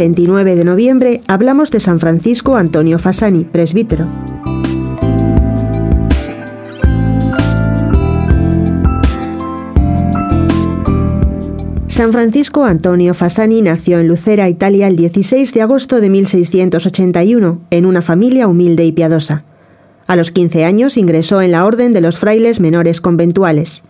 29 de noviembre hablamos de San Francisco Antonio Fasani, presbítero. San Francisco Antonio Fasani nació en Lucera, Italia, el 16 de agosto de 1681, en una familia humilde y piadosa. A los 15 años ingresó en la Orden de los Frailes Menores Conventuales.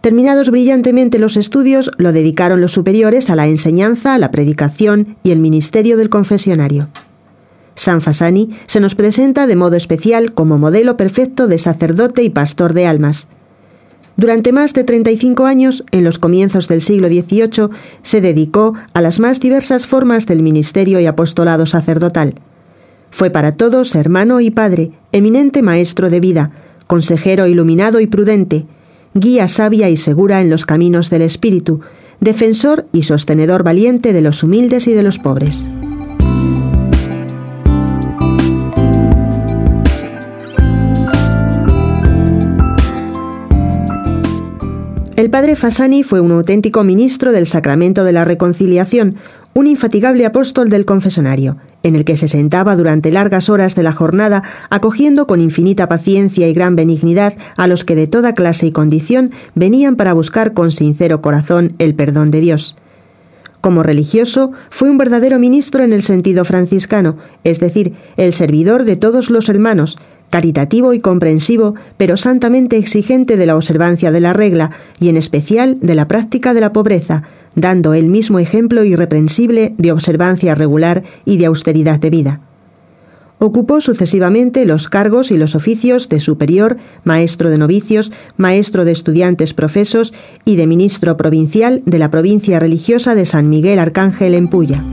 Terminados brillantemente los estudios, lo dedicaron los superiores a la enseñanza, la predicación y el ministerio del confesionario. San Fasani se nos presenta de modo especial como modelo perfecto de sacerdote y pastor de almas. Durante más de 35 años, en los comienzos del siglo XVIII, se dedicó a las más diversas formas del ministerio y apostolado sacerdotal. Fue para todos hermano y padre, eminente maestro de vida, consejero iluminado y prudente, guía sabia y segura en los caminos del Espíritu, defensor y sostenedor valiente de los humildes y de los pobres. El padre Fasani fue un auténtico ministro del sacramento de la reconciliación, un infatigable apóstol del confesonario, en el que se sentaba durante largas horas de la jornada, acogiendo con infinita paciencia y gran benignidad a los que de toda clase y condición venían para buscar con sincero corazón el perdón de Dios. Como religioso, fue un verdadero ministro en el sentido franciscano, es decir, el servidor de todos los hermanos, caritativo y comprensivo, pero santamente exigente de la observancia de la regla y en especial de la práctica de la pobreza, dando el mismo ejemplo irreprensible de observancia regular y de austeridad de vida. Ocupó sucesivamente los cargos y los oficios de superior, maestro de novicios, maestro de estudiantes profesos y de ministro provincial de la provincia religiosa de San Miguel Arcángel en Puya.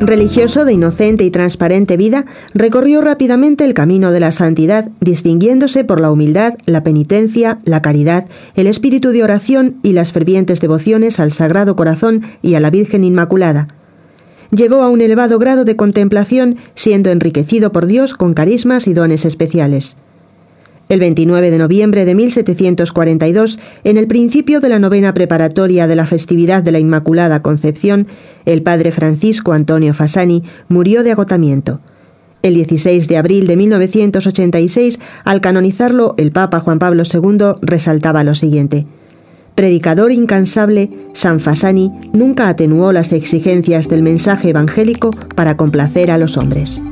Religioso de inocente y transparente vida, recorrió rápidamente el camino de la santidad, distinguiéndose por la humildad, la penitencia, la caridad, el espíritu de oración y las fervientes devociones al Sagrado Corazón y a la Virgen Inmaculada. Llegó a un elevado grado de contemplación, siendo enriquecido por Dios con carismas y dones especiales. El 29 de noviembre de 1742, en el principio de la novena preparatoria de la festividad de la Inmaculada Concepción, el padre Francisco Antonio Fasani murió de agotamiento. El 16 de abril de 1986, al canonizarlo, el Papa Juan Pablo II resaltaba lo siguiente. Predicador incansable, San Fasani nunca atenuó las exigencias del mensaje evangélico para complacer a los hombres.